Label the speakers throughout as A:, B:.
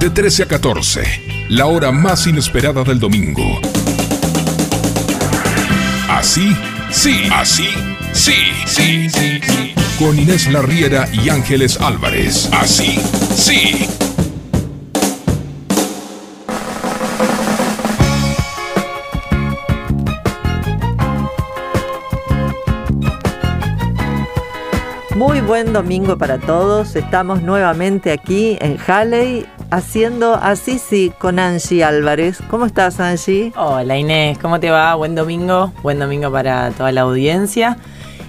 A: De 13 a 14, la hora más inesperada del domingo. Así, sí, así, sí, sí, sí, sí. Con Inés Larriera y Ángeles Álvarez. Así, sí.
B: Muy buen domingo para todos. Estamos nuevamente aquí en Halley haciendo Así sí con Angie Álvarez. ¿Cómo estás, Angie?
C: Hola Inés, ¿cómo te va? Buen domingo, buen domingo para toda la audiencia.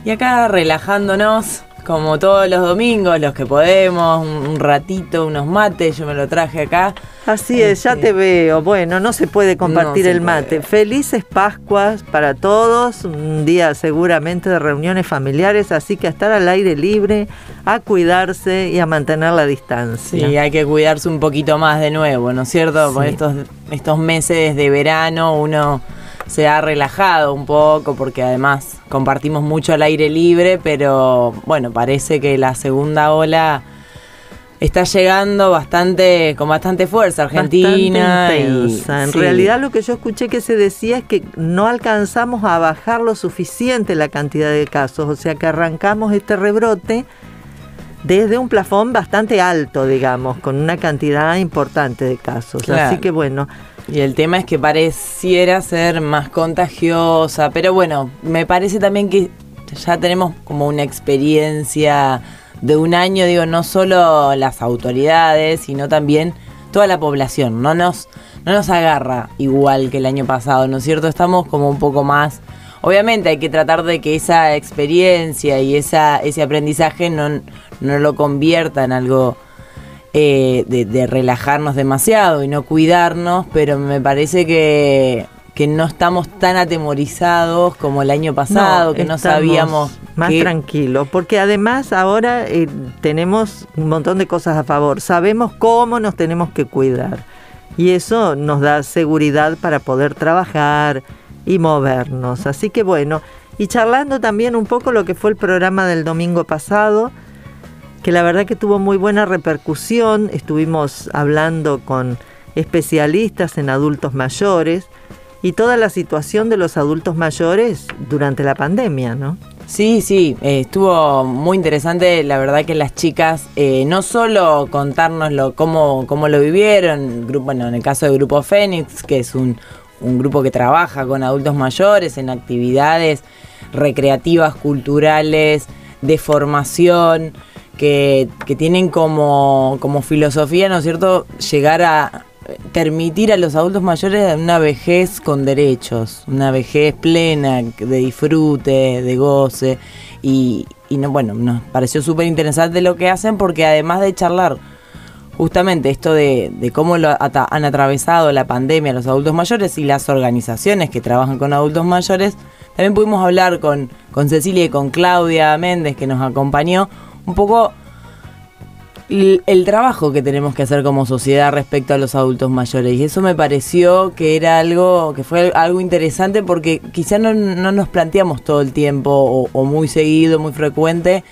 C: Y acá relajándonos, como todos los domingos, los que podemos, un, ratito, unos mates, yo me lo traje acá.
B: Así es, ya
C: Este,
B: te veo. Bueno, no se puede compartir
C: No se
B: el mate.
C: puede.
B: Felices Pascuas para todos, un día seguramente de reuniones familiares, así que a estar al aire libre, a cuidarse y a mantener la distancia.
C: Sí, hay que cuidarse un poquito más de nuevo, ¿no es cierto? Por
B: Sí.
C: estos, estos meses de verano uno se ha relajado un poco porque además compartimos mucho al aire libre, pero bueno, parece que la segunda ola está llegando bastante con bastante fuerza Argentina.
B: Bastante
C: y-
B: intensa. En
C: sí.
B: realidad lo que yo escuché que se decía es que no alcanzamos a bajar lo suficiente la cantidad de casos, o sea que arrancamos este rebrote desde un plafón bastante alto, digamos, con una cantidad importante de casos.
C: Claro.
B: Así que bueno,
C: Y el tema es que pareciera ser más contagiosa, pero bueno, me parece también que ya tenemos como una experiencia de un año, digo, no solo las autoridades, sino también toda la población. No nos, no nos agarra igual que el año pasado, ¿no es cierto? Estamos como un poco más... Obviamente hay que tratar de que esa experiencia y esa, ese aprendizaje no, no lo convierta en algo eh, de, de relajarnos demasiado y no cuidarnos, pero me parece que, que no estamos tan atemorizados como el año pasado, que no sabíamos
B: más
C: que-
B: tranquilos, porque además ahora eh, tenemos un montón de cosas a favor. Sabemos cómo nos tenemos que cuidar y eso nos da seguridad para poder trabajar y movernos. Así que bueno, y charlando también un poco lo que fue el programa del domingo pasado, que la verdad que tuvo muy buena repercusión. Estuvimos hablando con especialistas en adultos mayores y toda la situación de los adultos mayores durante la pandemia, ¿no?
C: Sí, sí, eh, estuvo muy interesante, la verdad que las chicas, eh, no solo contárnoslo cómo, cómo lo vivieron, bueno, en el caso del Grupo Fénix, que es un grupo que trabaja con adultos mayores en actividades recreativas, culturales, de formación, que, que tienen como, como filosofía, ¿no es cierto?, llegar a permitir a los adultos mayores una vejez con derechos, una vejez plena, de disfrute, de goce. Y, y no, bueno, nos pareció súper interesante lo que hacen porque además de charlar justamente esto de, de cómo lo han atravesado la pandemia los adultos mayores y las organizaciones que trabajan con adultos mayores, también pudimos hablar con, con Cecilia y con Claudia Méndez que nos acompañó un poco el, el trabajo que tenemos que hacer como sociedad respecto a los adultos mayores. Y eso me pareció que era algo, que fue algo interesante porque quizá no, no nos planteamos todo el tiempo o, o muy seguido, muy frecuente,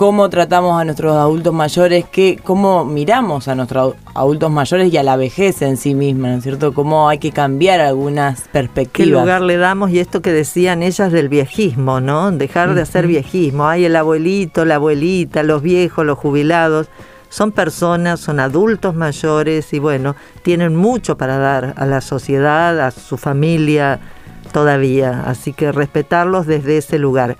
C: cómo tratamos a nuestros adultos mayores, qué, cómo miramos a nuestros adultos mayores y a la vejez en sí misma, ¿no es cierto? Cómo hay que cambiar algunas
B: ¿Qué
C: perspectivas.
B: lugar le damos? Y esto que decían ellas del viejismo, ¿no? Dejar de hacer viejismo. Hay el abuelito, la abuelita, los viejos, los jubilados. Son personas, son adultos mayores y bueno, tienen mucho para dar a la sociedad, a su familia todavía. Así que respetarlos desde ese lugar.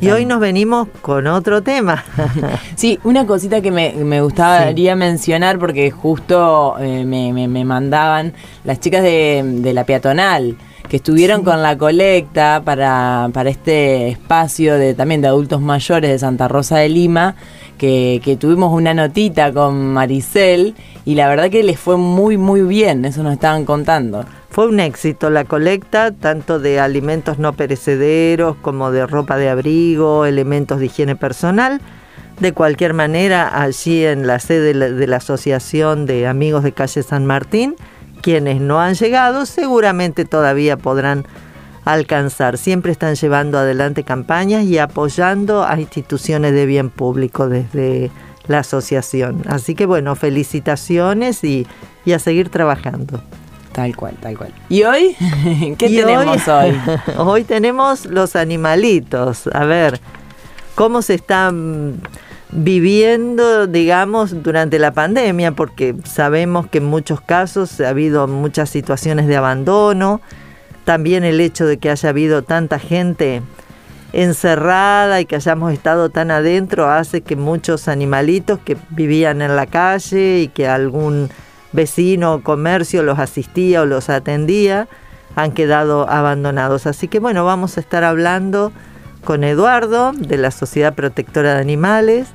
B: Y hoy nos venimos con otro tema.
C: Sí, una cosita que me, me gustaría mencionar porque justo eh, me, me- me mandaban las chicas de, de la peatonal que estuvieron con la colecta para, para este espacio de también de adultos mayores de Santa Rosa de Lima, que, que tuvimos una notita con Maricel y la verdad que les fue muy muy bien, eso nos estaban contando.
B: Fue un éxito la colecta, tanto de alimentos no perecederos como de ropa de abrigo, elementos de higiene personal. De cualquier manera, allí en la sede de la, Asociación de Amigos de Calle San Martín, quienes no han llegado seguramente todavía podrán alcanzar. Siempre están llevando adelante campañas y apoyando a instituciones de bien público desde la asociación. Así que bueno, felicitaciones y, y a seguir trabajando.
C: Tal cual, tal cual. ¿Y hoy? ¿Qué tenemos hoy?
B: Hoy? tenemos los animalitos. A ver, ¿cómo se están viviendo, digamos, durante la pandemia? Porque sabemos que en muchos casos ha habido muchas situaciones de abandono. También el hecho de que haya habido tanta gente encerrada y que hayamos estado tan adentro hace que muchos animalitos que vivían en la calle y que algún vecino comercio los asistía o los atendía han quedado abandonados. Así que bueno, vamos a estar hablando con Eduardo de la Sociedad Protectora de Animales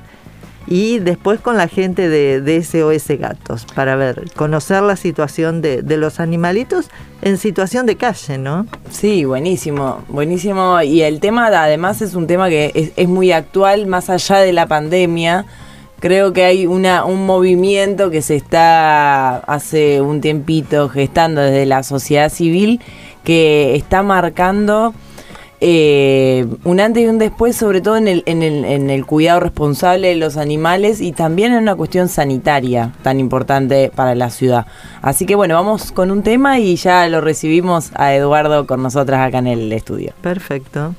B: y después con la gente de, SOS Gatos para ver, conocer la situación de, los animalitos en situación de calle, ¿no?
C: Sí, buenísimo, buenísimo. Y el tema además es un tema que es, muy actual, más allá de la pandemia. Creo que hay un movimiento que se está hace un tiempito gestando desde la sociedad civil que está marcando eh, un antes y un después, sobre todo en, el, en el cuidado responsable de los animales y también en una cuestión sanitaria tan importante para la ciudad. Así que bueno, vamos con un tema y ya lo recibimos a Eduardo con nosotras acá en el estudio.
B: Perfecto.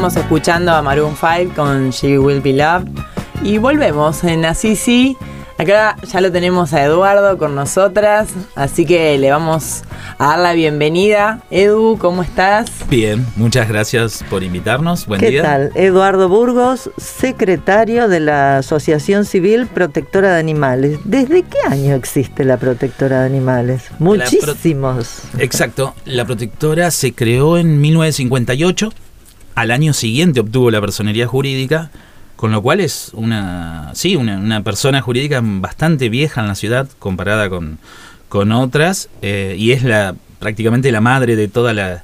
C: Estábamos escuchando a Maroon 5 con She Will Be Loved. Y volvemos en Así Sí. Acá ya lo tenemos a Eduardo con nosotras, así que le vamos a dar la bienvenida. Edu, ¿cómo estás?
D: Bien, muchas gracias por invitarnos. Buen
B: ¿Qué
D: día.
B: tal? Eduardo Burgos, secretario de la Asociación Civil Protectora de Animales. ¿Desde qué año existe la Protectora de Animales? Muchísimos.
D: Exacto, la protectora se creó en 1958. Al año siguiente obtuvo la personería jurídica, con lo cual es una, sí, una, una persona jurídica bastante vieja en la ciudad comparada con, con otras, eh, y es la prácticamente la madre de todas la-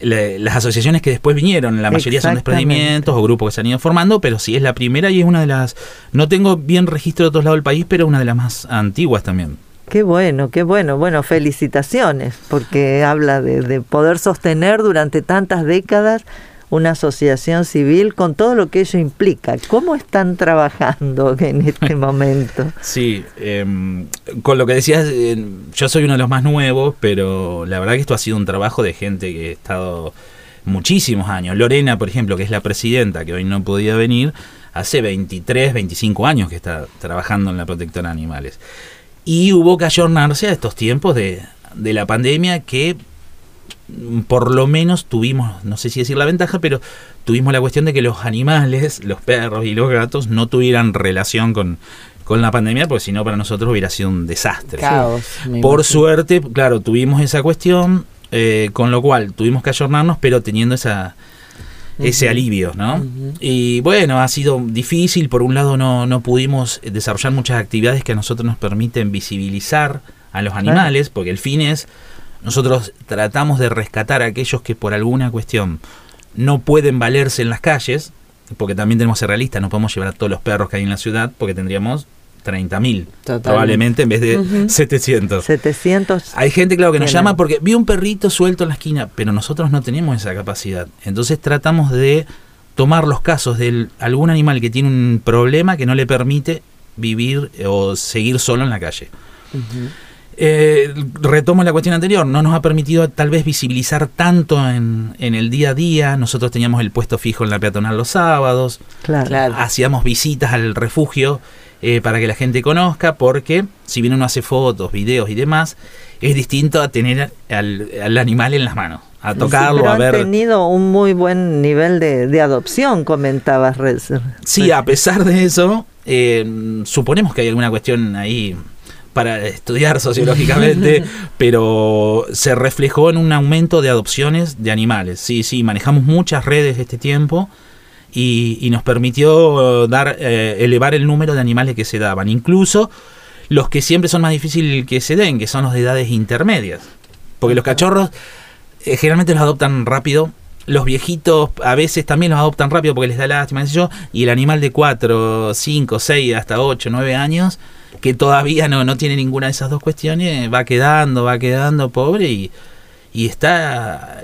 D: la- las asociaciones que después vinieron. La mayoría son desprendimientos o grupos que se han ido formando, pero sí es la primera y es una de las, no tengo bien registro de otros lados del país, pero una de las más antiguas también.
B: Qué bueno, qué bueno. Bueno, felicitaciones, porque habla de, de poder sostener durante tantas décadas una asociación civil con todo lo que ello implica. ¿Cómo están trabajando en este momento?
D: Sí, em, con lo que decías, eh, yo soy uno de los más nuevos, pero la verdad que esto ha sido un trabajo de gente que ha estado muchísimos años. Lorena, por ejemplo, que es la presidenta, que hoy no podía venir, hace 23, 25 años que está trabajando en la protectora de animales. Y hubo que ayornarse a estos tiempos de, de la pandemia que por lo menos tuvimos, no sé si decir la ventaja, pero tuvimos la cuestión de que los animales, los perros y los gatos, no tuvieran relación con, con la pandemia, porque si no para nosotros hubiera sido un desastre.
C: Caos.
D: Por suerte, claro, tuvimos esa cuestión, eh, con lo cual tuvimos que ayornarnos, pero teniendo esa ese alivio, ¿no? Y bueno, ha sido difícil, por un lado no, no pudimos desarrollar muchas actividades que a nosotros nos permiten visibilizar a los animales, porque el fin es, nosotros tratamos de rescatar a aquellos que por alguna cuestión no pueden valerse en las calles, porque también tenemos que ser realistas, no podemos llevar a todos los perros que hay en la ciudad, porque tendríamos 30.000
C: Totalmente.
D: probablemente en vez de
C: Ujú.
D: 700.
B: 700.
D: Hay gente, claro, que nos llama porque vi un perrito suelto en la esquina, pero nosotros no tenemos esa capacidad. Entonces tratamos de tomar los casos de algún animal que tiene un problema que no le permite vivir eh, o seguir solo en la calle. Eh, retomo la cuestión anterior, no nos ha permitido tal vez visibilizar tanto en, en el día a día. Nosotros teníamos el puesto fijo en la peatonal los sábados,
B: Claro.
D: Hacíamos visitas al refugio eh, para que la gente conozca, porque si bien uno hace fotos, videos y demás, es distinto a tener al, al animal en las manos, a tocarlo,
B: Pero
D: a
B: han
D: ver.
B: tenido un muy buen nivel de, de adopción, comentabas. Rez-
D: Sí, a pesar de eso, eh, suponemos que hay alguna cuestión ahí para estudiar sociológicamente, pero se reflejó en un aumento de adopciones de animales. Sí, sí, manejamos muchas redes este tiempo y, y nos permitió dar eh, elevar el número de animales que se daban, incluso los que siempre son más difíciles que se den, que son los de edades intermedias. Porque los cachorros eh, generalmente los adoptan rápido. Los viejitos a veces también los adoptan rápido porque les da lástima. Y el animal de 4, 5, 6, hasta 8, 9 años, que todavía no, no tiene ninguna de esas dos cuestiones, va quedando, va quedando pobre y, y está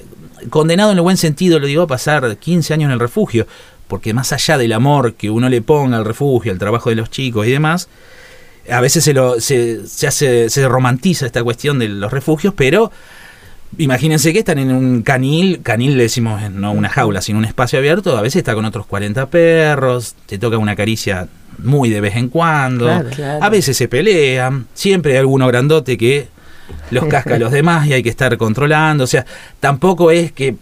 D: condenado en el buen sentido, lo digo, a pasar 15 años en el refugio. Porque más allá del amor que uno le ponga al refugio, al trabajo de los chicos y demás, a veces se, lo, se, se hace, se romantiza esta cuestión de los refugios, pero imagínense que están en un canil, canil le decimos eh, no una jaula, sino un espacio abierto, a veces está con otros 40 perros, te toca una caricia muy de vez en cuando,
B: Claro.
C: Claro.
D: a veces se pelean, siempre hay alguno grandote que los casca a los demás y hay que estar controlando, o sea, tampoco es que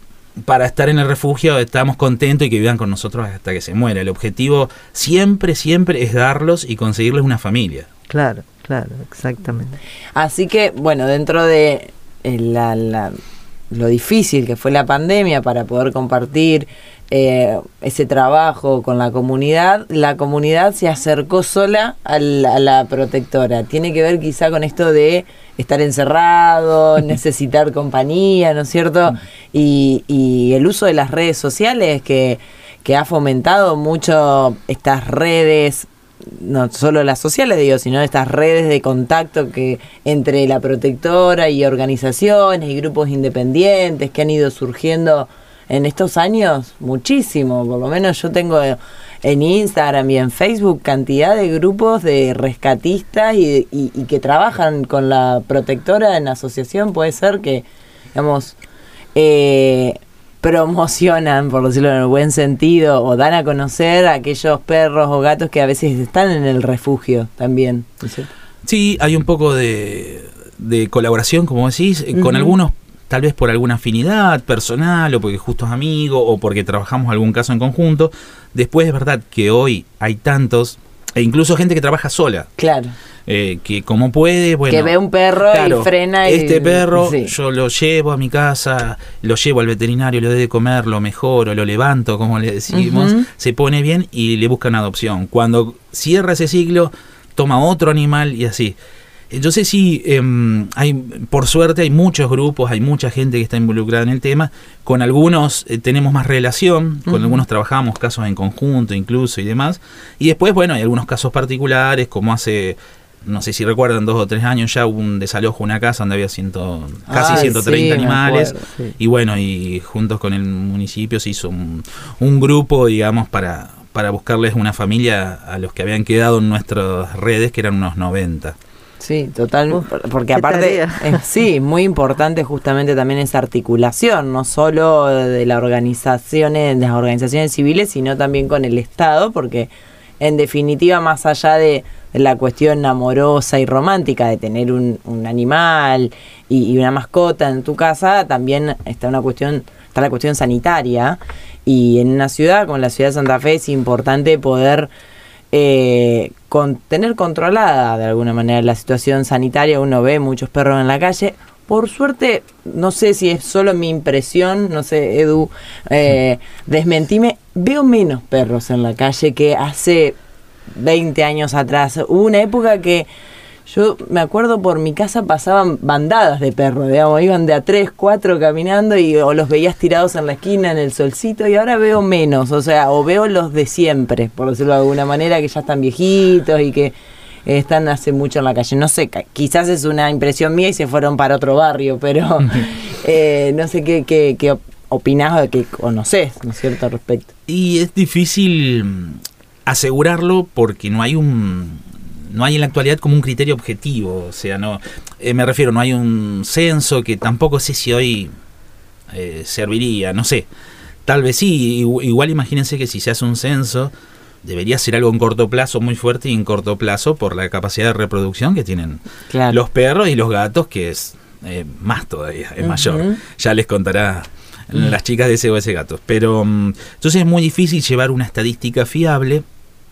D: para estar en el refugio estamos contentos y que vivan con nosotros hasta que se muera. El objetivo siempre, siempre es darlos y conseguirles una familia.
B: Claro, claro, exactamente.
C: Así que, bueno, dentro de eh, la, la- lo difícil que fue la pandemia para poder compartir eh, ese trabajo con la comunidad, la comunidad se acercó sola a la, a la protectora. Tiene que ver quizá con esto de estar encerrado, necesitar compañía, ¿no es cierto? Y, y el uso de las redes sociales que, que ha fomentado mucho estas redes no solo las sociales, digo, sino estas redes de contacto que entre la protectora y organizaciones y grupos independientes que han ido surgiendo en estos años, muchísimo. Por lo menos yo tengo en Instagram y en Facebook cantidad de grupos de rescatistas y, y- y que trabajan con la protectora en asociación. Puede ser que, digamos, eh, promocionan, por decirlo en el buen sentido, o dan a conocer a aquellos perros o gatos que a veces están en el refugio también.
D: Sí, hay un poco de, colaboración, como decís, con algunos tal vez por alguna afinidad personal o porque justo es amigo o porque trabajamos algún caso en conjunto. Después es verdad que hoy hay tantos, e incluso gente que trabaja sola.
C: Claro.
D: Eh, que como puede, bueno.
C: Que ve un perro y frena y.
D: Este perro yo lo llevo a mi casa, lo llevo al veterinario, le doy de comer, lo mejoro, lo levanto, como le decimos, se pone bien y le buscan adopción. Cuando cierra ese ciclo, toma otro animal y así. Yo sé si hay, por suerte hay muchos grupos, hay mucha gente que está involucrada en el tema. Con algunos eh, tenemos más relación, con algunos trabajamos casos en conjunto incluso y demás. Y después, bueno, hay algunos casos particulares, como hace no sé si recuerdan, dos o tres años ya hubo un desalojo, una casa donde había ciento, casi 130 animales. Y bueno, y juntos con el municipio se hizo un, grupo, digamos, para, para buscarles una familia a los que habían quedado en nuestras redes, que eran unos 90.
C: Sí, total, porque aparte, sí, muy importante justamente también esa articulación, no solo de la organización, de las organizaciones civiles, sino también con el Estado, porque en definitiva, más allá de la cuestión amorosa y romántica de tener un, animal y, una mascota en tu casa, también está una cuestión, está la cuestión sanitaria. Y en una ciudad como la ciudad de Santa Fe es importante poder eh, tener controlada de alguna manera la situación sanitaria. Uno ve muchos perros en la calle. Por suerte, no sé si es solo mi impresión, no sé, Edu, eh, desmentime, veo menos perros en la calle que hace 20 años atrás. Hubo una época que yo me acuerdo por mi casa pasaban bandadas de perros, digamos, iban de a 3, 4 caminando y o los veías tirados en la esquina en el solcito y ahora veo menos, o sea, o veo los de siempre, por decirlo de alguna manera, que ya están viejitos y que están hace mucho en la calle. No sé, quizás es una impresión mía y se fueron para otro barrio, pero eh, no sé qué, qué, qué opinás o qué conoces, ¿no es cierto?, al respecto.
D: Y es difícil asegurarlo porque no hay un no hay en la actualidad como un criterio objetivo, o sea, no eh, me refiero, no hay un censo que tampoco sé si hoy eh, serviría, no sé. Tal vez sí, igual imagínense que si se hace un censo debería ser algo en corto plazo muy fuerte y en corto plazo por la capacidad de reproducción que tienen los perros y los gatos, que es eh, más todavía, es mayor. Ya les contará las chicas de ese o ese gato. Pero mm, entonces es muy difícil llevar una estadística fiable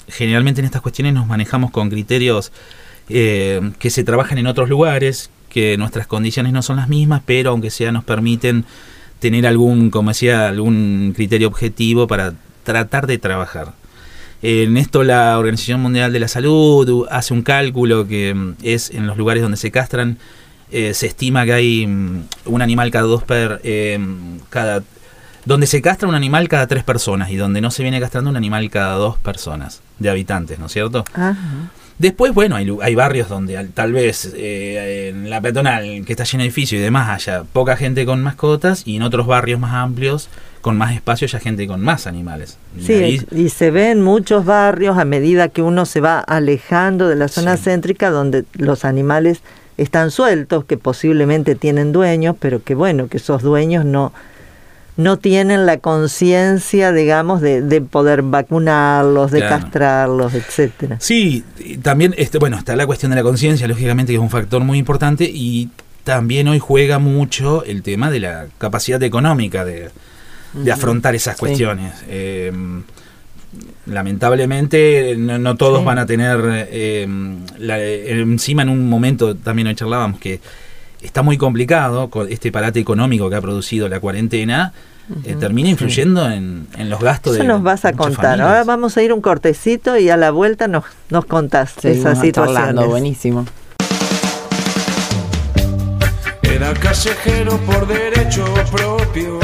D: generalmente en estas cuestiones nos manejamos con criterios eh, que se trabajan en otros lugares, que nuestras condiciones no son las mismas, pero aunque sea nos permiten tener algún, como decía, algún criterio objetivo para tratar de trabajar. En esto la Organización Mundial de la Salud hace un cálculo que mm, es en los lugares donde se castran, eh, se estima que hay mm, un animal cada dos per, eh, cada donde se castra un animal cada tres personas y donde no se viene castrando un animal cada dos personas de habitantes, ¿no es cierto? Después, bueno, hay, hay, barrios donde tal vez eh, en la peatonal, que está llena de edificios y demás, haya poca gente con mascotas y en otros barrios más amplios, con más espacio, haya gente con más animales.
B: Sí, y, se ve en muchos barrios a medida que uno se va alejando de la zona céntrica donde los animales están sueltos, que posiblemente tienen dueños, pero que bueno, que esos dueños no no tienen la conciencia, digamos, de, de, poder vacunarlos, de castrarlos, etcétera.
D: Sí, también, este, bueno, está la cuestión de la conciencia, lógicamente, que es un factor muy importante, y también hoy juega mucho el tema de la capacidad económica de, afrontar esas cuestiones. Em, lamentablemente no, todos van a tener em, encima en un momento también hoy charlábamos que está muy complicado con este parate económico que ha producido la cuarentena. Eh, termina influyendo en, los gastos
B: Eso nos vas a contar. Ahora vamos a ir un cortecito y a la vuelta nos, nos contás esa situación.
C: Buenísimo.
E: Era callejero por derecho propio.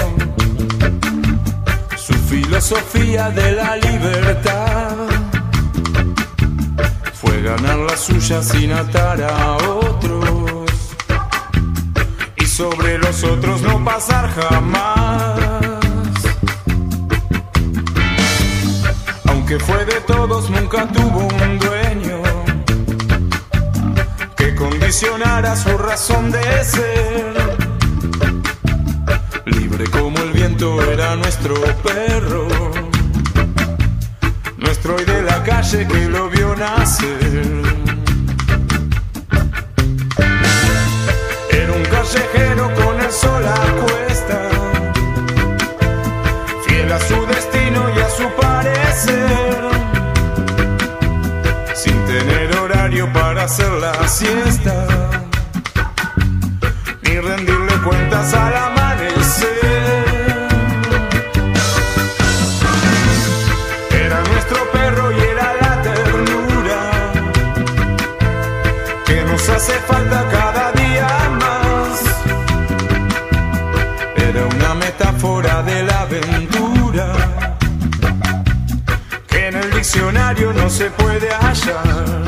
E: Su filosofía de la libertad fue ganar la suya sin atar a otro sobre los otros no pasar jamás. Aunque fue de todos, nunca tuvo un dueño que condicionara su razón de ser. Libre como el viento era nuestro perro, nuestro hoy de la calle que lo vio nacer. Un callejero con el sol a fiel a su destino y a su parecer, sin tener horario para hacer la siesta, ni rendirle cuentas al amanecer. Era nuestro perro y era la ternura que nos hace falta se puede hallar.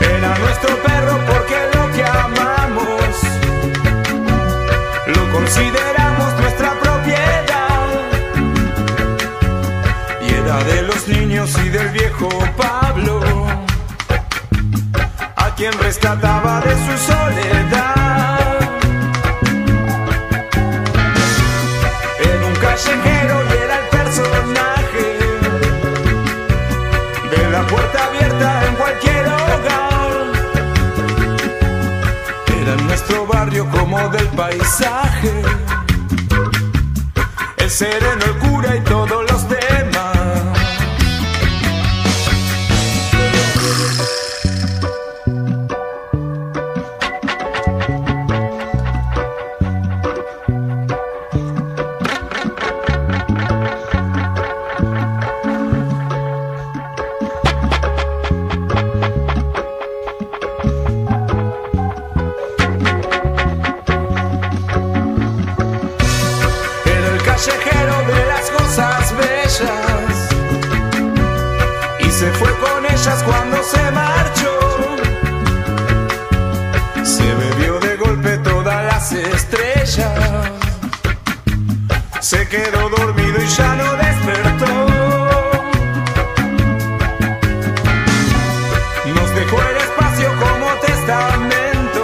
E: Era nuestro perro porque lo que amamos lo consideramos nuestra propiedad. Y era de los niños y del viejo Pablo, a quien rescataba de su soledad. Del paisaje. El sereno, el cura y todos los se quedó dormido y ya no despertó. Nos dejó el espacio como testamento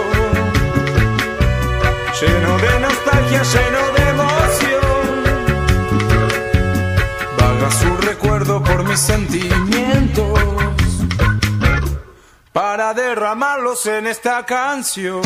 E: lleno de nostalgia, lleno de emoción. Vaga su recuerdo por mis sentimientos para derramarlos en esta canción.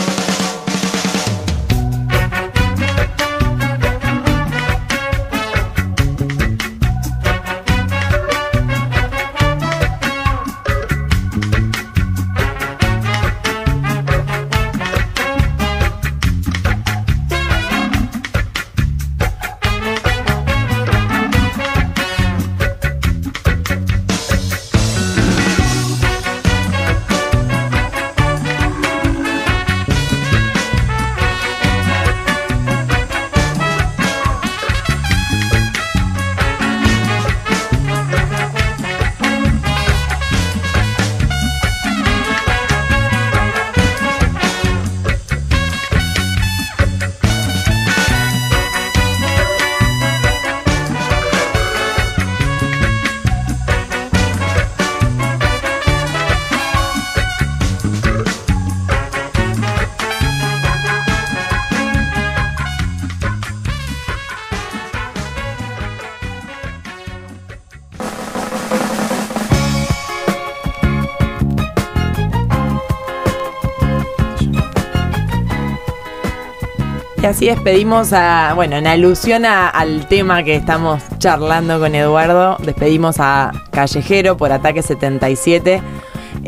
C: Y así despedimos a, bueno, en alusión al tema que estamos charlando con Eduardo, despedimos a Callejero por Ataque 77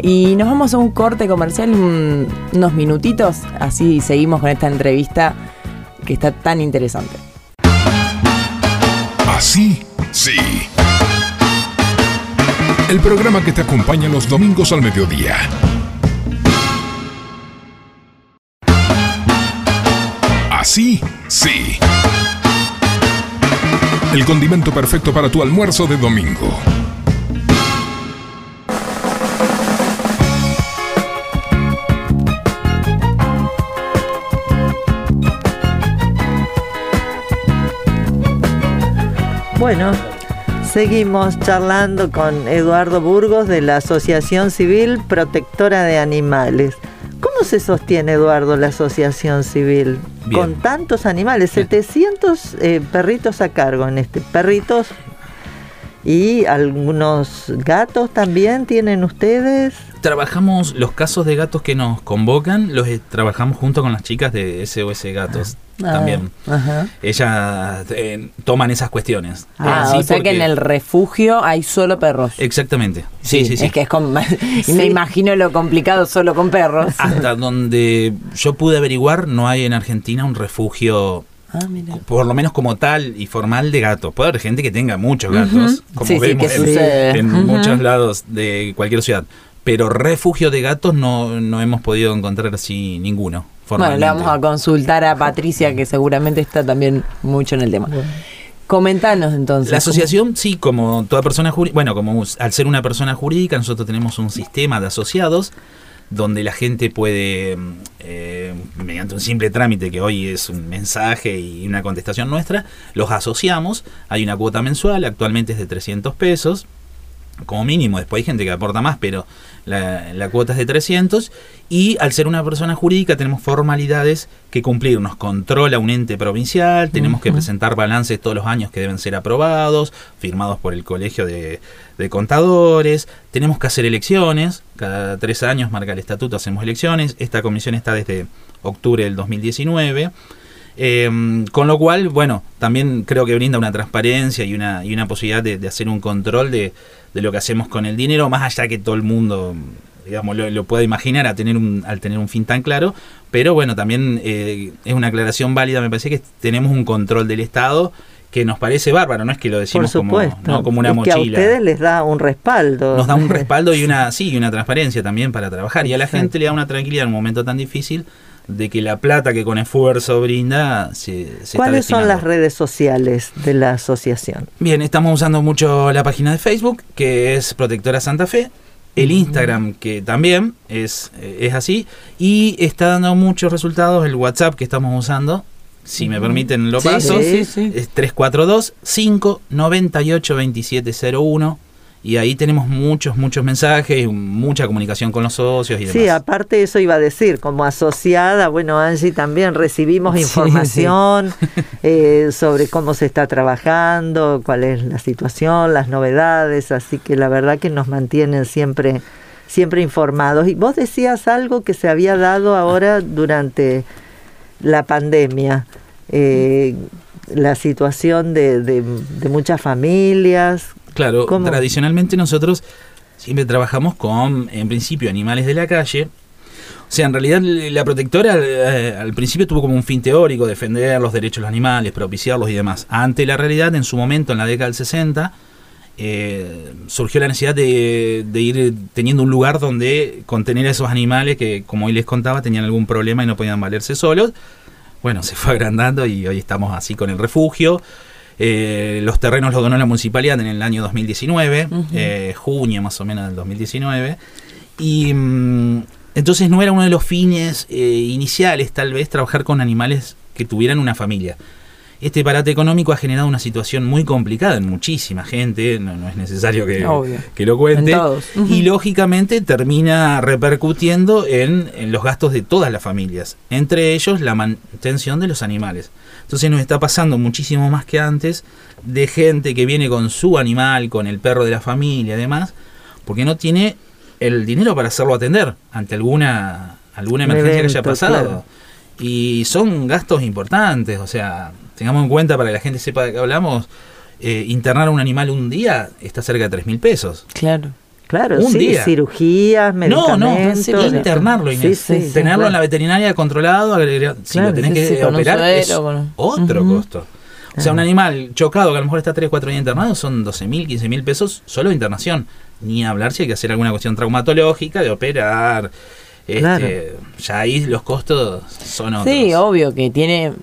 C: y nos vamos a un corte comercial, un- unos minutitos, así seguimos con esta entrevista que está tan interesante.
A: Así, sí. El programa que te acompaña los domingos al mediodía. Así, sí. El condimento perfecto para tu almuerzo de domingo.
B: Bueno, seguimos charlando con Eduardo Burgos de la Asociación Civil Protectora de Animales. ¿Cómo se sostiene, Eduardo, la Asociación Civil?
D: Bien.
B: Con tantos animales,
D: Bien.
B: 700 eh, perritos a cargo en este. Perritos ¿Y algunos gatos también tienen ustedes?
D: Trabajamos los casos de gatos que nos convocan, los eh, trabajamos junto con las chicas de SOS Gatos
C: Ah,
D: también.
C: ajá.
D: Ellas eh, toman esas cuestiones.
C: Ah,
D: sí,
C: o sea que en el refugio hay solo perros.
D: Exactamente. Sí, sí, sí.
C: Es que es con-
B: Sí.
C: me imagino lo complicado solo con perros.
D: Hasta donde yo pude averiguar, no hay en Argentina un refugio,
C: Ah,
D: por lo menos como tal y formal, de gatos. Puede haber gente que tenga muchos gatos,
C: Ujú.
D: como
C: Sí, sí,
D: vemos
C: que
D: en, muchos lados de cualquier ciudad. Pero refugio de gatos no, no hemos podido encontrar así ninguno.
C: Bueno, le vamos a consultar a Patricia, que seguramente está también mucho en el tema. Comentanos entonces.
D: La asociación, sí, como toda persona jurídica, bueno, como al ser una persona jurídica, nosotros tenemos un sistema de asociados donde la gente puede, mm, eh, mediante un simple trámite que hoy es un mensaje y una contestación nuestra, los asociamos, hay una cuota mensual, actualmente es de 300 pesos, como mínimo, después hay gente que aporta más, pero la, la cuota es de 300 y al ser una persona jurídica tenemos formalidades que cumplir. Nos controla un ente provincial, tenemos que presentar balances todos los años que deben ser aprobados, firmados por el Colegio de, de Contadores, tenemos que hacer elecciones, cada tres años marca el estatuto, hacemos elecciones, esta comisión está desde octubre del 2019. Eh, con lo cual, bueno, también creo que brinda una transparencia y una, y una posibilidad de, de hacer un control de, de lo que hacemos con el dinero, más allá que todo el mundo, digamos, lo, lo pueda imaginar a tener un, al tener un fin tan claro. Pero bueno, también eh, es una aclaración válida, me parece que tenemos un control del Estado que nos parece bárbaro, no es que lo
B: Por
D: decimos como, no, como una
B: es que a
D: mochila
B: ustedes les da un respaldo.
D: nos da un respaldo y una sí y una transparencia también para trabajar y a la
B: Exacto.
D: gente le da una tranquilidad en un momento tan difícil de que la plata que con esfuerzo brinda se, se está
B: ¿Cuáles son las redes sociales de la asociación?
D: Bien, estamos usando mucho la página de Facebook, que es Protectora Santa Fe, el Instagram, que también es, eh, es así, y está dando muchos resultados el WhatsApp que estamos usando. Si me permiten, lo
C: Sí,
D: paso.
C: sí, sí.
D: Es 342-598-2701. Y ahí tenemos muchos, muchos mensajes, mucha comunicación con los socios y demás.
B: Sí, aparte eso iba a decir, como asociada, bueno, Angie, también recibimos
C: Sí,
B: información eh, sobre cómo se está trabajando, cuál es la situación, las novedades, así que la verdad que nos mantienen siempre, siempre informados. Y vos decías algo que se había dado ahora durante la pandemia, eh, la situación de, de- de muchas familias.
D: Claro,
B: ¿Cómo?
D: tradicionalmente nosotros siempre trabajamos con, en principio, animales de la calle. O sea, en realidad la protectora eh, al principio tuvo como un fin teórico, defender los derechos de los animales, propiciarlos y demás. Ante la realidad, en su momento, en la década del 60, eh, surgió la necesidad de, de ir teniendo un lugar donde contener a esos animales que, como hoy les contaba, tenían algún problema y no podían valerse solos. Bueno, se fue agrandando y hoy estamos así con el refugio. Eh, los terrenos los donó la municipalidad en el año 2019,
C: Ujú.
D: eh, junio más o menos del 2019. Y mm, entonces no era uno de los fines eh, iniciales, tal vez, trabajar con animales que tuvieran una familia. Este parate económico ha generado una situación muy complicada en muchísima gente, no, no es necesario que, que lo cuente. Y lógicamente termina repercutiendo en, en los gastos de todas las familias, entre ellos la mantención de los animales. Entonces nos está pasando muchísimo más que antes de gente que viene con su animal, con el perro de la familia y demás, porque no tiene el dinero para hacerlo atender ante alguna, alguna
B: Un
D: emergencia que haya pasado.
B: claro.
D: Y son gastos importantes, o sea, tengamos en cuenta para que la gente sepa de qué hablamos, eh, internar a un animal un día está cerca de 3 mil pesos.
C: Claro.
B: Claro,
D: Un
B: sí,
D: día.
B: cirugías,
D: No, no,
B: medicamentos.
D: internarlo, Inés.
B: sí, sí,
D: tenerlo
B: claro.
D: en la veterinaria controlado, si
B: Claro,
D: lo tenés
C: sí,
D: que operar es
C: suero, un-
D: otro costo. O sea, un animal chocado que a lo mejor está 3, 4 días internado son 12 mil, 15 mil pesos solo de internación. Ni hablar si hay que hacer alguna cuestión traumatológica, de operar. Este,
B: Claro.
D: Ya ahí los costos son otros.
C: Sí, obvio que tiene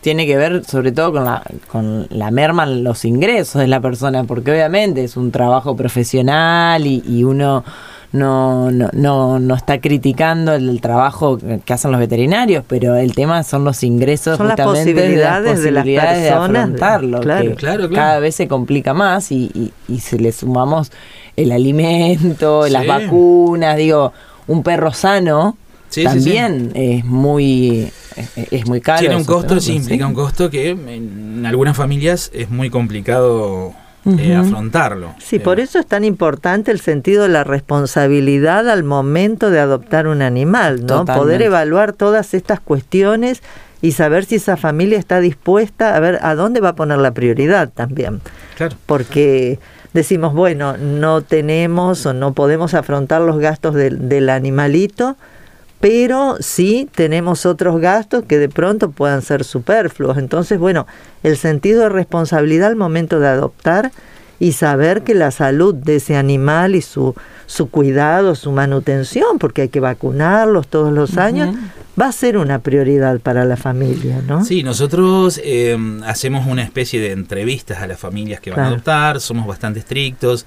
C: tiene que ver sobre todo con la con la merma en los ingresos de la persona, porque obviamente es un trabajo profesional y, y uno no, no, no, no está criticando el, trabajo que hacen los veterinarios, pero el tema son los ingresos
B: Son las
C: justamente
B: posibilidades de las
C: posibilidades de
B: personas de-
C: afrontarlo,
B: claro.
C: que
D: Claro, claro.
C: cada vez se complica más y, y, y si le sumamos el alimento, las vacunas, digo, un perro sano
D: Sí, sí,
C: también es muy es, es muy caro.
D: Tiene un costo, sí, implica un costo que en algunas familias es muy complicado eh, afrontarlo.
B: Sí,
D: Eh,
B: por eso es tan importante el sentido de la responsabilidad al momento de adoptar un animal, ¿no?
C: Totalmente.
B: Poder evaluar todas estas cuestiones y saber si esa familia está dispuesta a ver a dónde va a poner la prioridad también.
D: Claro.
B: Porque decimos, bueno, no tenemos o no podemos afrontar los gastos del animalito, pero sí tenemos otros gastos que de pronto puedan ser superfluos. Entonces, bueno, el sentido de responsabilidad al momento de adoptar y saber que la salud de ese animal y su, su cuidado, su manutención, porque hay que vacunarlos todos los años, va a ser una prioridad para la familia, ¿no?
D: Sí, nosotros eh, hacemos una especie de entrevistas a las familias que van a adoptar, somos bastante estrictos.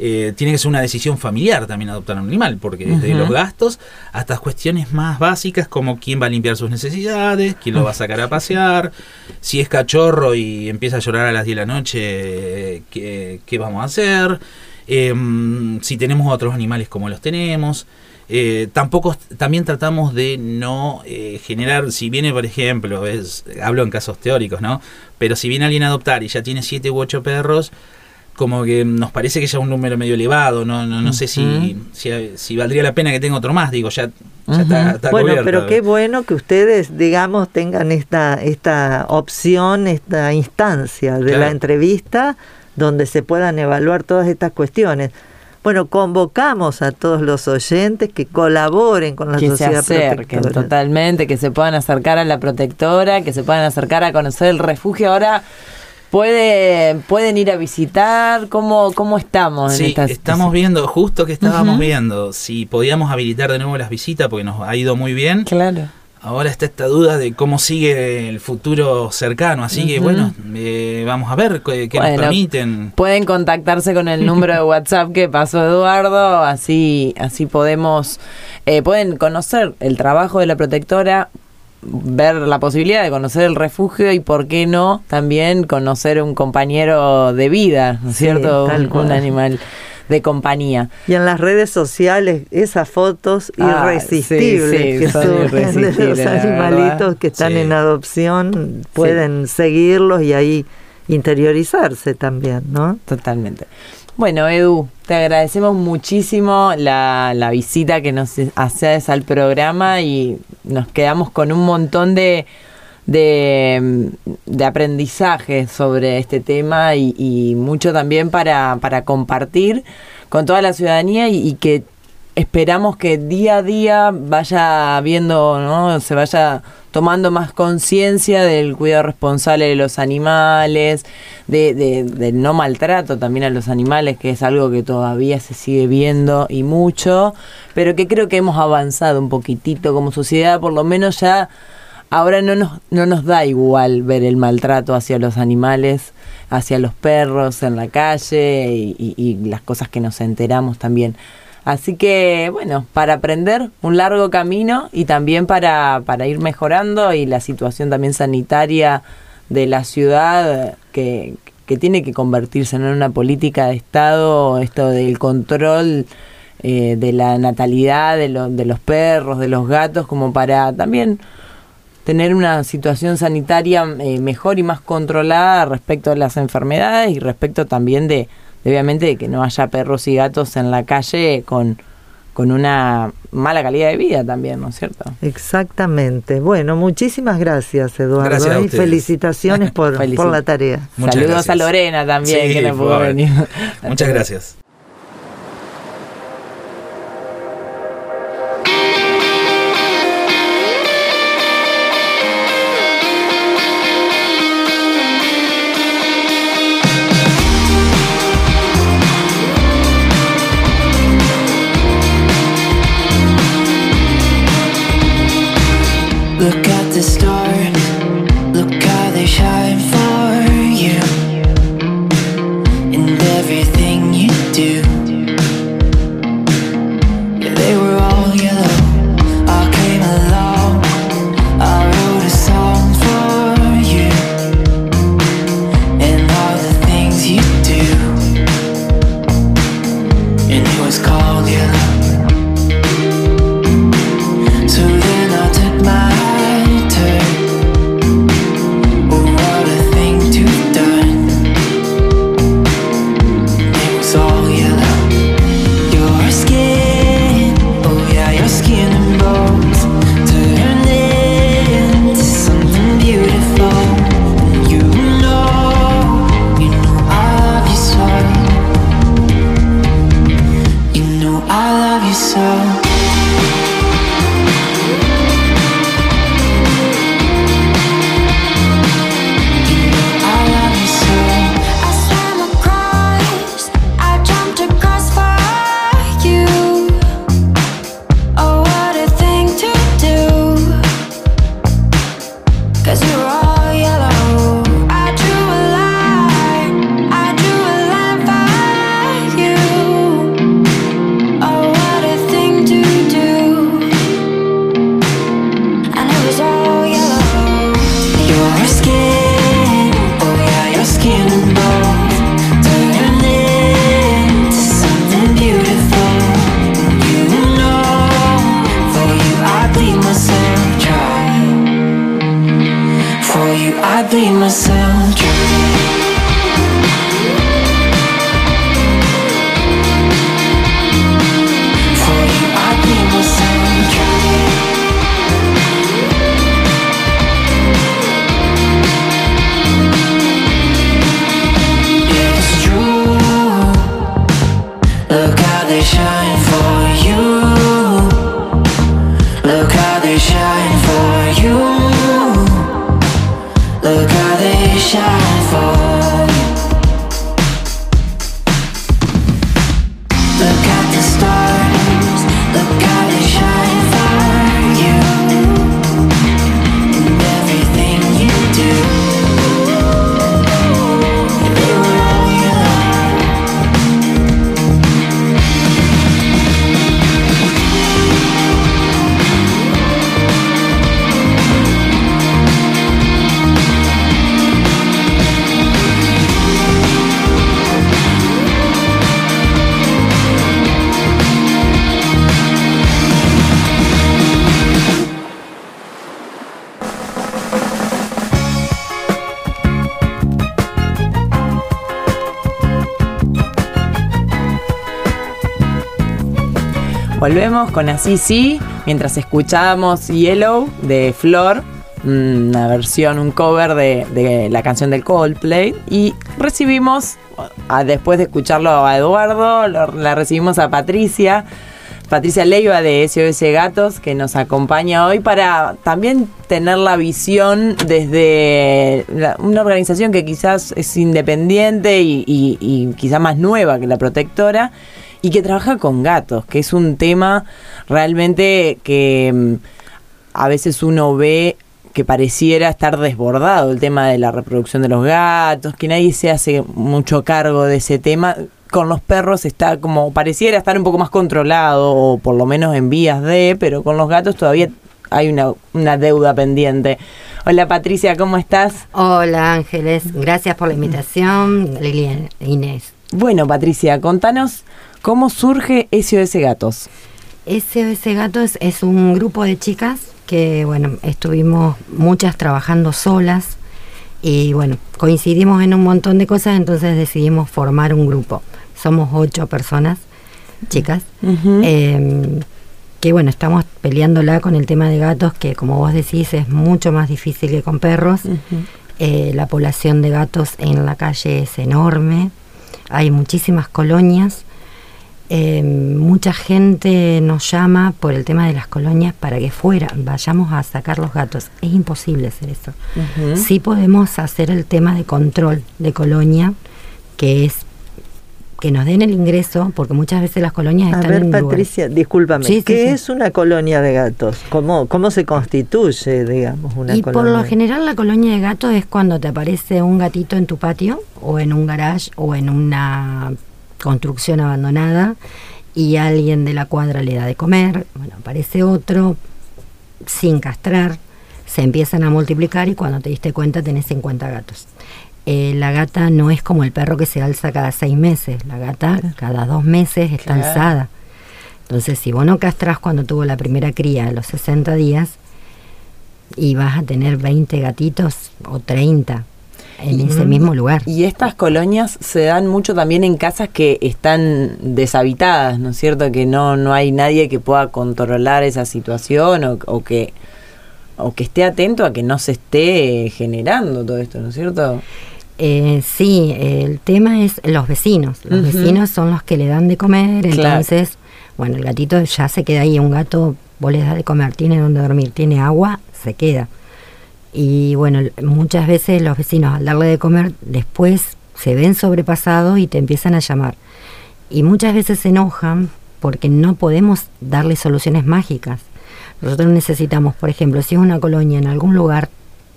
D: Eh, tiene que ser una decisión familiar también adoptar un animal, porque desde los gastos hasta cuestiones más básicas como quién va a limpiar sus necesidades, quién lo va a sacar a pasear, si es cachorro y empieza a llorar a las 10 de la noche, ¿qué, qué vamos a hacer? Em, si tenemos otros animales como los tenemos. Eh, tampoco también tratamos de no eh, generar, si viene por ejemplo, es, hablo en casos teóricos, ¿no? Pero si viene alguien a adoptar y ya tiene siete u ocho perros, como que nos parece que ya es un número medio elevado, no, no, no sé si, si, si valdría la pena que tenga otro más, digo, ya, ya está, está
B: Bueno,
D: cubierto.
B: pero qué bueno que ustedes, digamos, tengan esta, esta opción, esta instancia de
D: Claro.
B: la entrevista donde se puedan evaluar todas estas cuestiones. Bueno, convocamos a todos los oyentes que colaboren con la
C: que se
B: sociedad
C: acerquen
B: protectora.
C: totalmente, que se puedan acercar a la protectora, que se puedan acercar a conocer el refugio. Ahora puede, pueden ir a visitar. ¿Cómo, cómo estamos en
D: Sí,
C: esta
D: estamos viendo, justo que estábamos viendo, si podíamos habilitar de nuevo las visitas porque nos ha ido muy bien.
C: Claro.
D: Ahora está esta duda de cómo sigue el futuro cercano, así que bueno, eh, vamos a ver qué, qué nos permiten.
C: Pueden contactarse con el número de WhatsApp que pasó Eduardo, así, así podemos, eh, pueden conocer el trabajo de la protectora, ver la posibilidad de conocer el refugio y por qué no también conocer un compañero de vida, ¿no es
B: Sí,
C: cierto? Un, animal de compañía.
B: Y en las redes sociales, esas fotos
C: Ah,
B: irresistibles
C: sí, sí,
B: que
C: son
B: de los animalitos que están
D: Sí.
B: en adopción, pueden seguirlos y ahí interiorizarse también, ¿no?
C: Totalmente. Bueno, Edu, te agradecemos muchísimo la, la visita que nos haces al programa y nos quedamos con un montón de, de, de aprendizaje sobre este tema y, mucho también para, para compartir con toda la ciudadanía y que esperamos que día a día vaya viendo, ¿no? Se vaya tomando más conciencia del cuidado responsable de los animales, de, de- del no maltrato también a los animales, que es algo que todavía se sigue viendo y mucho, pero que creo que hemos avanzado un poquitito como sociedad, por lo menos ya ahora no nos, no nos da igual ver el maltrato hacia los animales, hacia los perros en la calle y, y- y las cosas que nos enteramos también. Así que, bueno, para aprender un largo camino y también para, para ir mejorando y la situación también sanitaria de la ciudad que, que tiene que convertirse en una política de Estado, esto del control eh, de la natalidad de, lo- de los perros, de los gatos, como para también tener una situación sanitaria eh, mejor y más controlada respecto a las enfermedades y respecto también de, obviamente, de que no haya perros y gatos en la calle con, con una mala calidad de vida también, ¿no es cierto?
B: Exactamente. Bueno, muchísimas gracias, Eduardo.
D: Gracias a
B: y
D: ustedes.
B: felicitaciones por,
C: Felicit-
B: por la tarea.
D: Muchas
C: Saludos
D: gracias.
C: a Lorena también,
D: Sí,
C: que no pudo venir.
D: Muchas gracias.
C: Volvemos con Así Sí, mientras escuchábamos Yellow de Flor, una versión, un cover de, de la canción del Coldplay. Y recibimos, después de escucharlo a Eduardo, lo- la recibimos a Patricia. Patricia Leiva de SOS Gatos, que nos acompaña hoy para también tener la visión desde una organización que quizás es independiente y, y- y quizá más nueva que la protectora y que trabaja con gatos, que es un tema realmente que mm, a veces uno ve que pareciera estar desbordado el tema de la reproducción de los gatos, que nadie se hace mucho cargo de ese tema. Con los perros está como pareciera estar un poco más controlado o por lo menos en vías de, pero con los gatos todavía hay una, una deuda pendiente. Hola Patricia, ¿cómo estás?
F: Hola Ángeles, gracias por la invitación, Lilian Inés.
C: Bueno Patricia, contanos cómo surge SOS Gatos.
F: SOS Gatos es un grupo de chicas que, bueno, estuvimos muchas trabajando solas y, bueno, coincidimos en un montón de cosas, entonces decidimos formar un grupo. Somos ocho personas, chicas, eh, que, bueno, estamos peleándola con el tema de gatos, que como vos decís es mucho más difícil que con perros. Eh, la población de gatos en la calle es enorme, hay muchísimas colonias. Eh, mucha gente nos llama por el tema de las colonias para que fuera vayamos a sacar los gatos. Es imposible hacer eso.
C: Ujú.
F: Sí podemos hacer el tema de control de colonia, que es que nos den el ingreso, porque muchas veces las colonias
B: A
F: están
B: ver,
F: en
B: Patricia, discúlpame.
F: Sí,
B: ¿Qué
F: sí.
B: es una colonia de gatos? ¿Cómo, cómo se constituye, digamos, una
F: y
B: colonia?
F: por lo general la colonia de gatos es cuando te aparece un gatito en tu patio o en un garage o en una construcción abandonada y alguien de la cuadra le da de comer, bueno, aparece otro sin castrar, se empiezan a multiplicar y cuando te diste cuenta tenés 50 gatos. Eh, la gata no es como el perro que se alza cada seis meses, la gata cada dos meses está
C: Claro.
F: alzada. Entonces, si vos no castrás cuando tuvo la primera cría a los 60 días, y vas a tener 20 gatitos o 30 en ese mismo lugar.
C: Y estas colonias se dan mucho también en casas que están deshabitadas, ¿no es cierto? Que no, no hay nadie que pueda controlar esa situación o, o que o que esté atento a que no se esté generando todo esto, ¿no es cierto?
F: Eh, sí, el tema es los vecinos. Los vecinos son los que le dan de comer,
C: Claro.
F: entonces, bueno, el gatito ya se queda ahí. Un gato, vos le das de comer, tiene donde dormir, tiene agua, se queda. Y bueno, muchas veces los vecinos al darle de comer después se ven sobrepasados y te empiezan a llamar. Y muchas veces se enojan porque no podemos darle soluciones mágicas. Nosotros necesitamos, por ejemplo, si es una colonia en algún lugar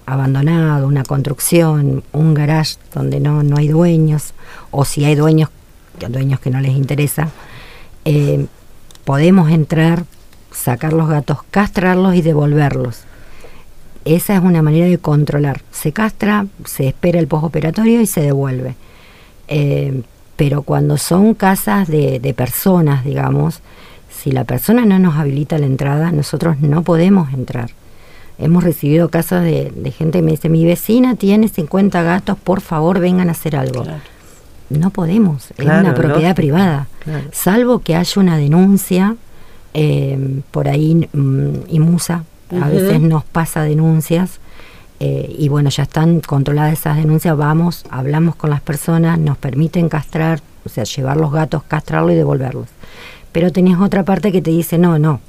F: abandonado, una construcción, un garage donde no, no hay dueños, o si hay dueños, dueños que no les interesa, eh, podemos entrar, sacar los gatos, castrarlos y devolverlos. Esa es una manera de controlar. Se castra, se espera el postoperatorio y se devuelve. Eh, pero cuando son casas de, de personas, digamos, si la persona no nos habilita la entrada, nosotros no podemos entrar. hemos recibido casos de, de gente que me dice, mi vecina tiene 50 gatos, por favor vengan a hacer algo.
C: Claro.
F: No podemos, es una propiedad privada.
B: Claro.
F: Salvo que haya una denuncia, eh, por ahí mm, IMUSA a veces nos pasa denuncias eh, y bueno, ya están controladas esas denuncias, vamos, hablamos con las personas, nos permiten castrar, o sea, llevar los gatos, castrarlo y devolverlos. Pero tenés otra parte que te dice, no, no,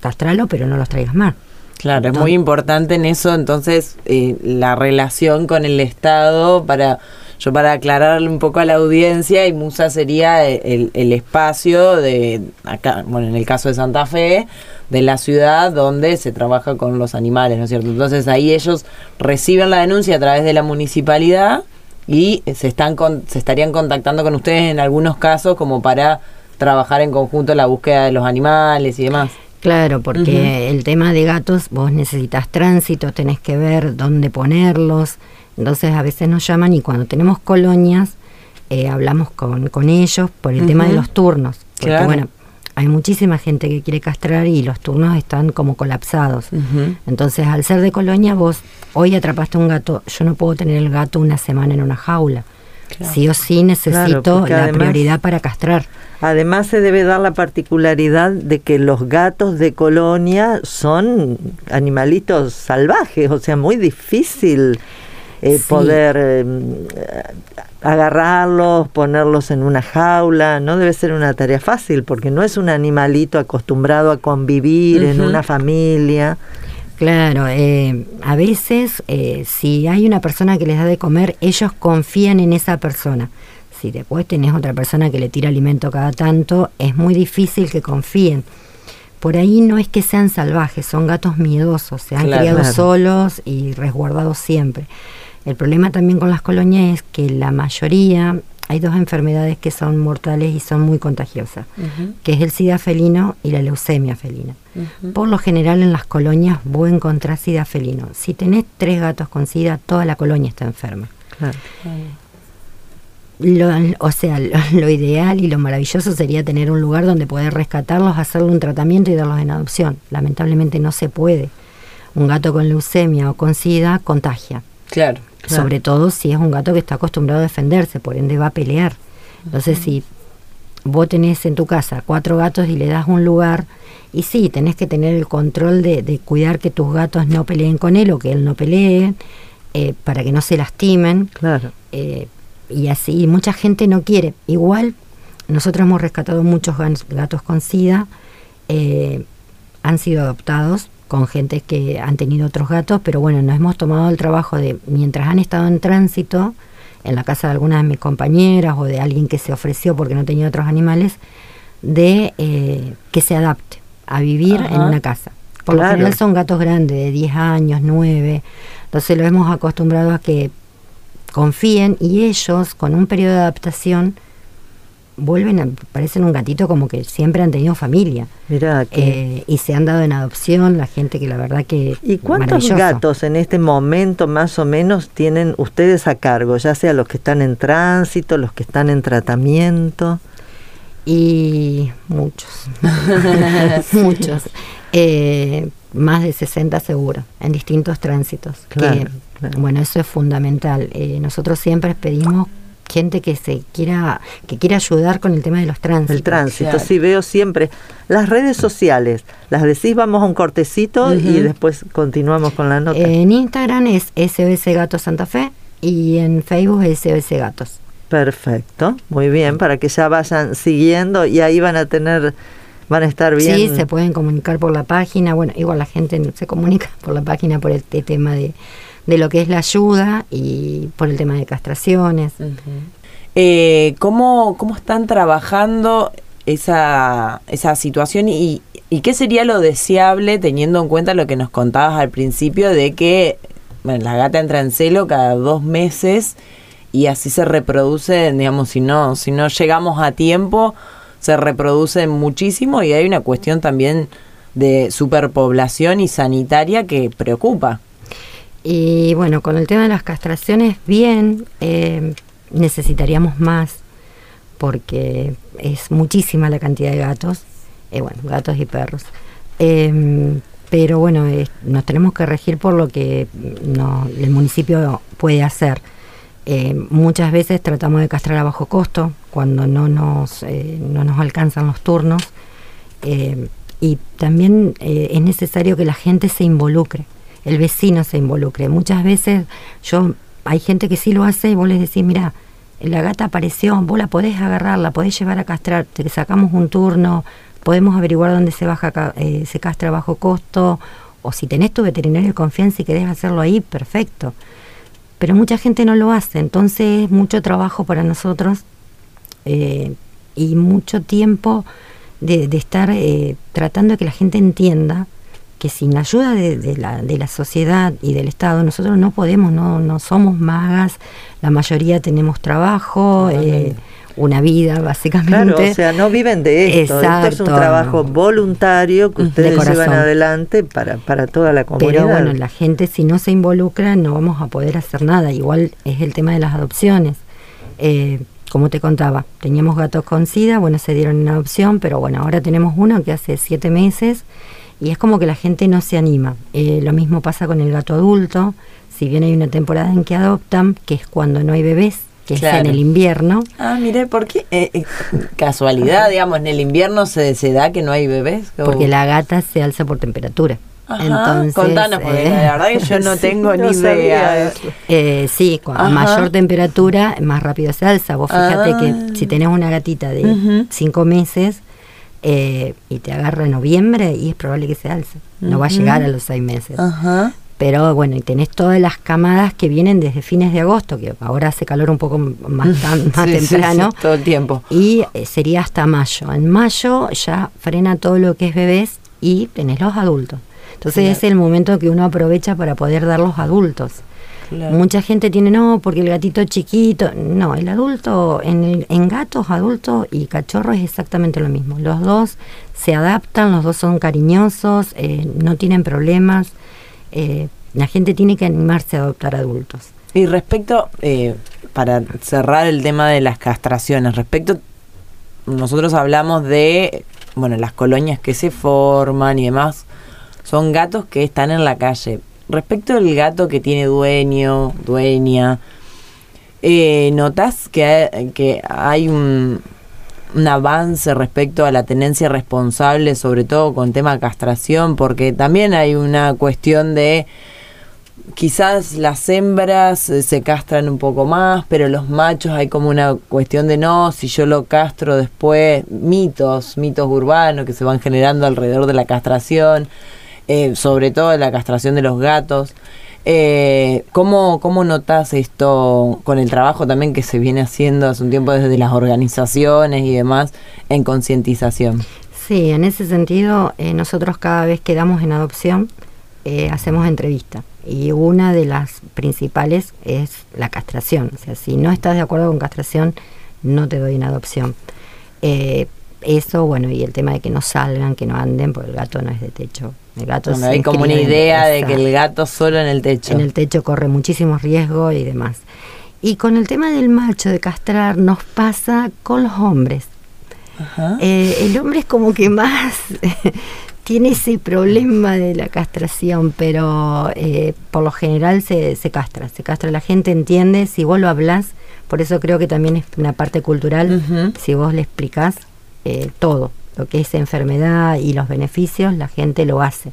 F: castralo, pero no los traigas más.
C: Claro, es muy importante en eso, entonces, eh, la relación con el Estado para... Yo para aclararle un poco a la audiencia, y Musa sería el, el espacio de, acá, bueno, en el caso de Santa Fe, de la ciudad donde se trabaja con los animales, ¿no es cierto? Entonces ahí ellos reciben la denuncia a través de la municipalidad y se están con- se estarían contactando con ustedes en algunos casos como para trabajar en conjunto la búsqueda de los animales y demás.
F: Claro, porque el tema de gatos, vos necesitas tránsito, tenés que ver dónde ponerlos. Entonces a veces nos llaman y cuando tenemos colonias, eh, hablamos con, con ellos por el tema de los turnos. Porque
C: Claro.
F: bueno, hay muchísima gente que quiere castrar y los turnos están como colapsados. Entonces al ser de colonia, vos hoy atrapaste un gato, yo no puedo tener el gato una semana en una jaula.
C: Claro.
F: Sí o sí necesito la
B: además-
F: prioridad para castrar.
B: Además se debe dar la particularidad de que los gatos de colonia son animalitos salvajes, o sea, muy difícil eh,
F: Sí.
B: poder eh, agarrarlos, ponerlos en una jaula, no debe ser una tarea fácil porque no es un animalito acostumbrado a convivir en una familia.
F: Claro, eh, a veces eh, si hay una persona que les da de comer, ellos confían en esa persona. Si después tenés otra persona que le tira alimento cada tanto, es muy difícil que confíen. Por ahí no es que sean salvajes, son gatos miedosos, se han
C: Claro.
F: criado
B: Claro.
F: solos y resguardados siempre. El problema también con las colonias es que la mayoría, hay dos enfermedades que son mortales y son muy contagiosas, que es el sida felino y la leucemia felina. Por lo general en las colonias vos encontrás sida felino. Si tenés tres gatos con sida, toda la colonia está enferma.
B: Claro.
F: Lo, o sea, lo, lo ideal y lo maravilloso sería tener un lugar donde poder rescatarlos, hacerle un tratamiento y darlos en adopción. Lamentablemente no se puede. Un gato con leucemia o con sida contagia.
C: Claro.
B: Claro.
F: Sobre todo si es un gato que está acostumbrado a defenderse, por ende va a pelear. Entonces, si vos tenés en tu casa cuatro gatos y le das un lugar, y sí, tenés que tener el control de, de cuidar que tus gatos no peleen con él o que él no pelee, eh, para que no se lastimen.
B: Claro.
F: eh, y así, mucha gente no quiere. Igual, nosotros hemos rescatado muchos gatos con SIDA, eh, han sido adoptados con gente que han tenido otros gatos, pero bueno, nos hemos tomado el trabajo de, mientras han estado en tránsito, en la casa de algunas de mis compañeras o de alguien que se ofreció porque no tenía otros animales, de eh, que se adapte a vivir en una casa. Por lo general son gatos grandes, de 10 años, 9. Entonces lo hemos acostumbrado a que confíen y ellos, con un periodo de adaptación, vuelven a, parecen un gatito como que siempre han tenido familia.
B: Que
F: Eh, y se han dado en adopción la gente que la verdad que...
B: ¿Y cuántos gatos en este momento más o menos tienen ustedes a cargo? Ya sea los que están en tránsito, los que están en tratamiento.
F: Y muchos, muchos. Eh, más de 60 seguro, en distintos tránsitos.
B: Claro,
F: que,
B: claro.
F: Bueno, eso es fundamental. Eh, nosotros siempre pedimos gente que se quiera que quiera ayudar con el tema de los tránsitos.
B: El tránsito,
C: Claro.
B: sí veo siempre. Las redes sociales, las decís, vamos a un cortecito y después continuamos con la nota.
F: En Instagram es SOS Gatos Santa Fe y en Facebook es SOS Gatos.
B: Perfecto, muy bien, para que ya vayan siguiendo y ahí van a tener, van a estar bien.
F: Sí, se pueden comunicar por la página. Bueno, igual la gente no se comunica por la página por el te- tema de, de lo que es la ayuda y por el tema de castraciones.
C: Eh, ¿cómo, ¿Cómo están trabajando esa, esa situación y, y qué sería lo deseable teniendo en cuenta lo que nos contabas al principio de que bueno, la gata entra en celo cada dos meses y así se reproduce, digamos, si no, si no llegamos a tiempo, se reproduce muchísimo y hay una cuestión también de superpoblación y sanitaria que preocupa.
F: Y bueno, con el tema de las castraciones, bien, eh, necesitaríamos más porque es muchísima la cantidad de gatos, eh, bueno, gatos y perros. Eh, pero bueno, nos tenemos que regir por lo que mm, no- el municipio puede hacer. Eh, muchas veces tratamos de castrar a bajo costo cuando no nos, eh, no nos alcanzan los turnos. Eh, y también eh, es necesario que la gente se involucre, el vecino se involucre. Muchas veces yo hay gente que sí lo hace y vos les decís, mira, la gata apareció, vos la podés agarrar, la podés llevar a castrar, te sacamos un turno, podemos averiguar dónde se baja eh, se castra bajo costo, o si tenés tu veterinario de confianza y querés hacerlo ahí, perfecto. Pero mucha gente no lo hace, entonces es mucho trabajo para nosotros eh, y mucho tiempo de, de estar eh, tratando de que la gente entienda que sin la ayuda de, de la, de la sociedad y del Estado nosotros no podemos, no, no somos magas, la mayoría tenemos trabajo, eh, una vida básicamente.
B: Claro, o sea, no viven de esto. Esto es un
F: Exacto.
B: trabajo voluntario que
F: De
B: ustedes llevan adelante para, para toda la comunidad.
F: Pero bueno, la gente si no se involucra no vamos a poder hacer nada. Igual es el tema de las adopciones. Eh, como te contaba, teníamos gatos con SIDA, bueno, se dieron en adopción, pero bueno, ahora tenemos uno que hace siete meses y es como que la gente no se anima. Eh, lo mismo pasa con el gato adulto, si bien hay una temporada en que adoptan, que es cuando no hay bebés, que es en el invierno.
C: Ah, mire, ¿por qué? Eh, eh, casualidad, digamos, en el invierno se, se da que no hay bebés. ¿O-
F: Porque la gata se alza por temperatura.
C: Ajá,
F: Entonces,
C: contanos, porque
F: eh,
C: la verdad que yo no tengo
B: no
C: ni
B: sabía
C: idea.
F: Eh, sí, con
C: Ajá.
F: mayor temperatura, más rápido se alza. Vos fíjate
C: Ah.
F: que si tenés una gatita de
C: Ujú.
F: cinco meses eh, y te agarra en noviembre, y es probable que se alce. No va a llegar a los seis meses. Pero bueno, y tenés todas las camadas que vienen desde fines de agosto, que ahora hace calor un poco más, tan- más
C: Sí, sí,
F: temprano.
C: sí, todo el tiempo.
F: Y eh, sería hasta mayo. En mayo ya frena todo lo que es bebés y tenés los adultos. Entonces
C: Claro.
F: es el momento que uno aprovecha para poder dar los adultos.
C: Claro.
F: Mucha gente tiene, no, porque el gatito chiquito. No, el adulto, en, el- en gatos, adultos y cachorros es exactamente lo mismo. Los dos se adaptan, los dos son cariñosos, eh, no tienen problemas. Eh, la gente tiene que animarse a adoptar adultos.
C: Y respecto, eh, para cerrar el tema de las castraciones, respecto, nosotros hablamos de, bueno, las colonias que se forman y demás, son gatos que están en la calle. Respecto al gato que tiene dueño, dueña, eh, ¿notás que hay, que hay un, un avance respecto a la tenencia responsable, sobre todo con tema castración? Porque también hay una cuestión de quizás las hembras eh, se castran un poco más, pero los machos hay como una cuestión de no, si yo lo castro después, mitos, mitos urbanos que se van generando alrededor de la castración, eh, sobre todo la castración de los gatos. Eh, ¿cómo, ¿Cómo notas esto con el trabajo también que se viene haciendo hace un tiempo desde las organizaciones y demás en concientización?
F: Sí, en ese sentido, eh, nosotros cada vez que damos en adopción, eh, hacemos entrevista. Y una de las principales es la castración. O sea, si no estás de acuerdo con castración, no te doy en adopción. Eh, eso, bueno, y el tema de que no salgan, que no anden, porque el gato no es de techo. El gato
C: Donde
F: se
C: hay como una idea de que el gato solo en el techo.
F: En el techo corre muchísimo riesgo y demás. Y con el tema del macho, de castrar, nos pasa con los hombres.
C: Ajá.
F: Eh, el hombre es como que más tiene ese problema de la castración, pero eh, por lo general se, se castra, se castra. La gente entiende, si vos lo hablás, por eso creo que también es una parte cultural, si vos le explicás eh, todo, lo que es enfermedad y los beneficios, la gente lo hace.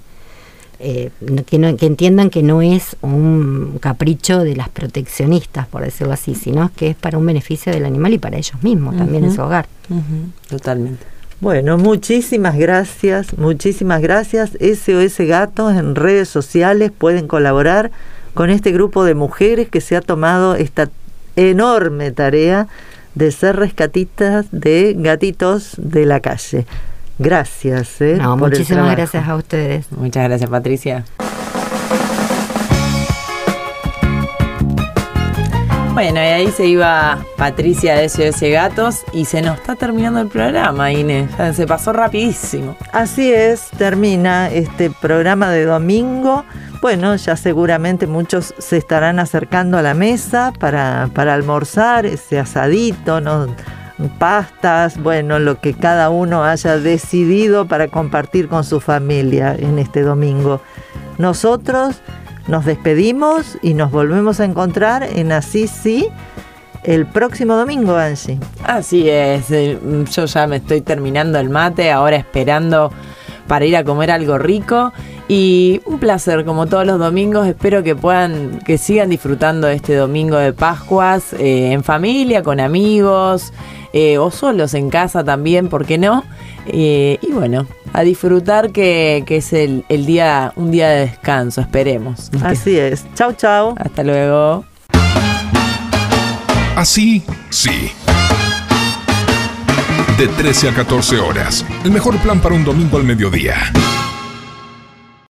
F: Eh, que, no- que entiendan que no es un capricho de las proteccionistas, por decirlo así, sino que es para un beneficio del animal y para ellos mismos, también en su hogar.
C: Totalmente.
B: Bueno, muchísimas gracias, muchísimas gracias. SOS Gatos en redes sociales pueden colaborar con este grupo de mujeres que se ha tomado esta enorme tarea de ser rescatistas de gatitos de la calle. Gracias. ¿eh?
F: No,
B: por el
F: muchísimas gracias a ustedes.
C: Muchas gracias, Patricia. Bueno, y ahí se iba Patricia de SOS Gatos y se nos está terminando el programa, Inés. Se pasó rapidísimo.
B: Así es, termina este programa de domingo. Bueno, ya seguramente muchos se estarán acercando a la mesa para, para almorzar, ese asadito, ¿no? pastas, bueno, lo que cada uno haya decidido para compartir con su familia en este domingo. Nosotros nos despedimos y nos volvemos a encontrar en Así Sí el próximo domingo, Angie.
C: Así es, eh, yo ya me estoy terminando el mate, ahora esperando para ir a comer algo rico y un placer como todos los domingos, espero que puedan, que sigan disfrutando este domingo de Pascuas eh, en familia, con amigos eh, o solos en casa también, ¿por qué no? Eh, y bueno, a disfrutar que, que es el, el día, un día de descanso, esperemos.
B: Así es. Chau, chau.
C: Hasta luego.
A: Así, sí. De 13 a 14 horas. El mejor plan para un domingo al mediodía.